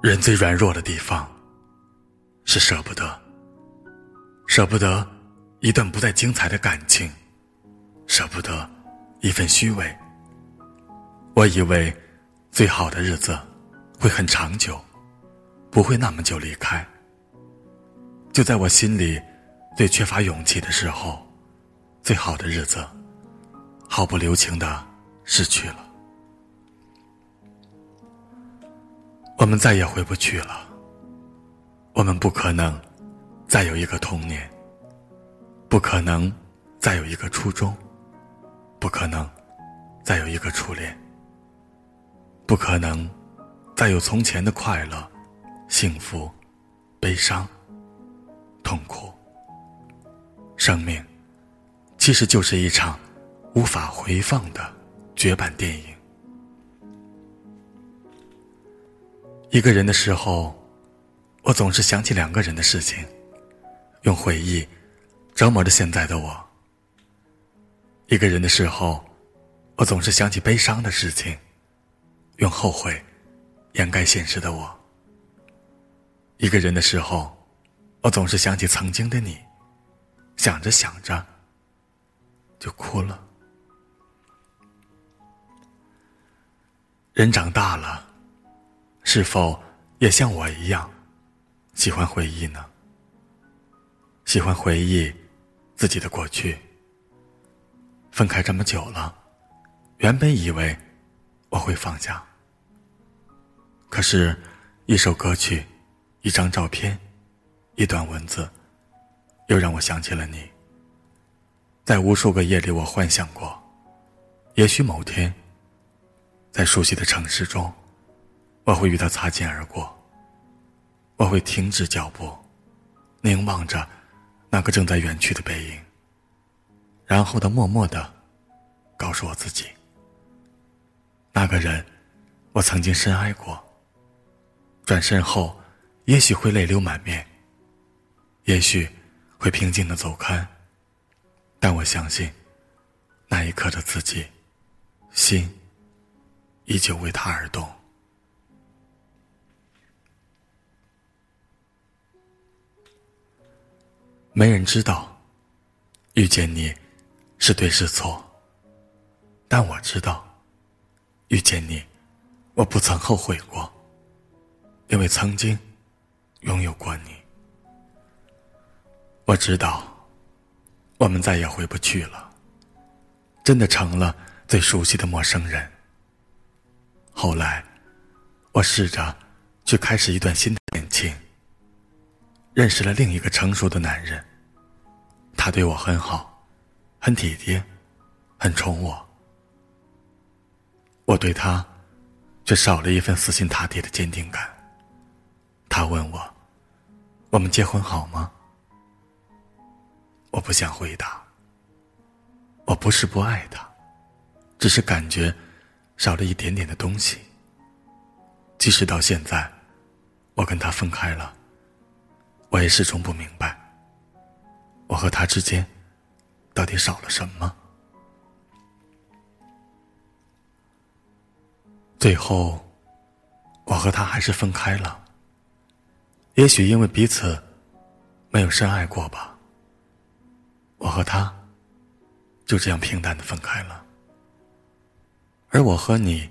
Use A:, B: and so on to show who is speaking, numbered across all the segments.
A: 人最软弱的地方，是舍不得。舍不得一段不再精彩的感情，舍不得一份虚伪。我以为最好的日子会很长久，不会那么久离开。就在我心里最缺乏勇气的时候，最好的日子毫不留情的逝去了。我们再也回不去了。我们不可能再有一个童年，不可能再有一个初中，不可能再有一个初恋，不可能再有从前的快乐、幸福、悲伤、痛苦。生命其实就是一场无法回放的绝版电影。一个人的时候，我总是想起两个人的事情，用回忆折磨着现在的我。一个人的时候，我总是想起悲伤的事情，用后悔掩盖现实的我。一个人的时候，我总是想起曾经的你，想着想着就哭了。人长大了。是否也像我一样，喜欢回忆呢？喜欢回忆自己的过去。分开这么久了，原本以为我会放下，可是，一首歌曲，一张照片，一段文字，又让我想起了你。在无数个夜里，我幻想过，也许某天，在熟悉的城市中。我会与他擦肩而过，我会停止脚步，凝望着那个正在远去的背影，然后的默默的告诉我自己：那个人，我曾经深爱过。转身后，也许会泪流满面，也许会平静的走开，但我相信，那一刻的自己，心依旧为他而动。没人知道，遇见你是对是错。但我知道，遇见你，我不曾后悔过，因为曾经拥有过你。我知道，我们再也回不去了，真的成了最熟悉的陌生人。后来，我试着去开始一段新的恋情。认识了另一个成熟的男人，他对我很好，很体贴，很宠我。我对他，却少了一份死心塌地的坚定感。他问我：“我们结婚好吗？”我不想回答。我不是不爱他，只是感觉少了一点点的东西。即使到现在，我跟他分开了。我也始终不明白，我和他之间到底少了什么。最后，我和他还是分开了。也许因为彼此没有深爱过吧。我和他就这样平淡的分开了，而我和你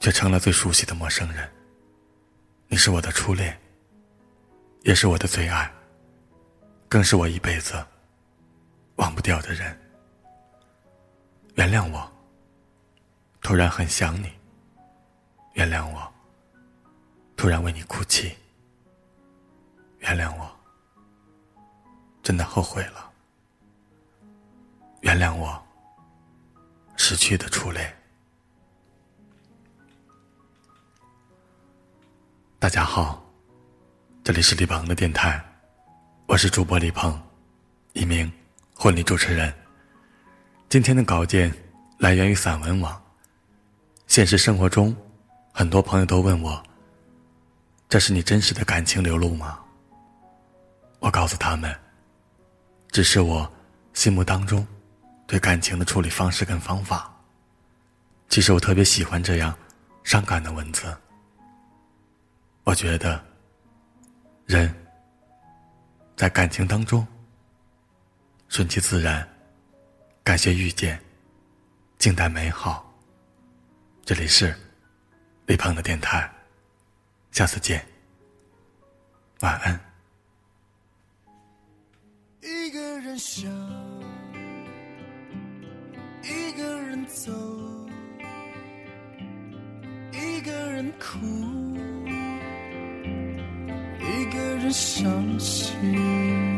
A: 却成了最熟悉的陌生人。你是我的初恋。也是我的最爱，更是我一辈子忘不掉的人。原谅我，突然很想你。原谅我，突然为你哭泣。原谅我，真的后悔了。原谅我，失去的初恋。大家好。这里是李鹏的电台，我是主播李鹏，一名婚礼主持人。今天的稿件来源于散文网。现实生活中，很多朋友都问我：“这是你真实的感情流露吗？”我告诉他们：“只是我心目当中对感情的处理方式跟方法。其实我特别喜欢这样伤感的文字。我觉得，人在感情当中，顺其自然，感谢遇见，静待美好。这里是李胖的电台，下次见，晚安。
B: 一个人想，一个人走，一个人哭，伤心。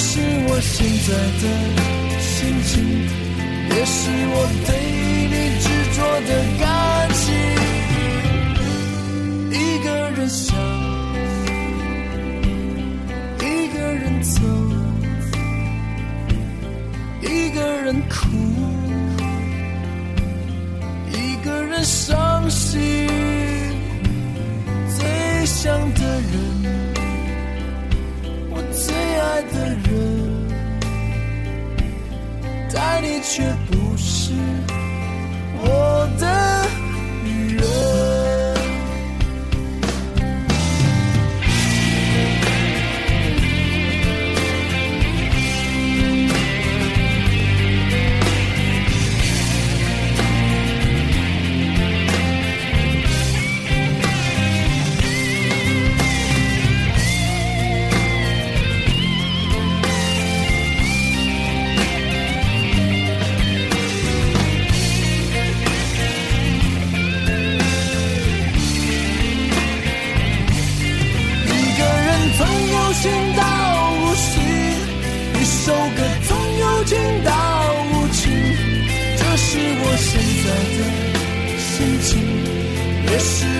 B: 是我现在的心情，也是我对你执着的感情。一个人想，一个人走，一个人哭，一个人伤心。最想的人。爱的人，但你却不是我的。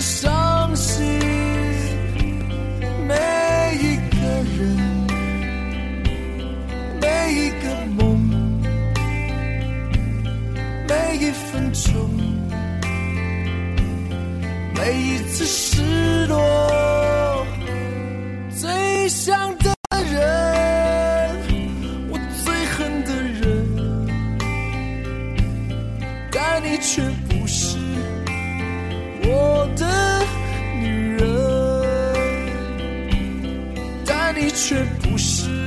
B: 伤心，每一个人，每一个梦，每一分钟，每一次失落，最想的人，我最恨的人，但你却。的女人，但你却不是。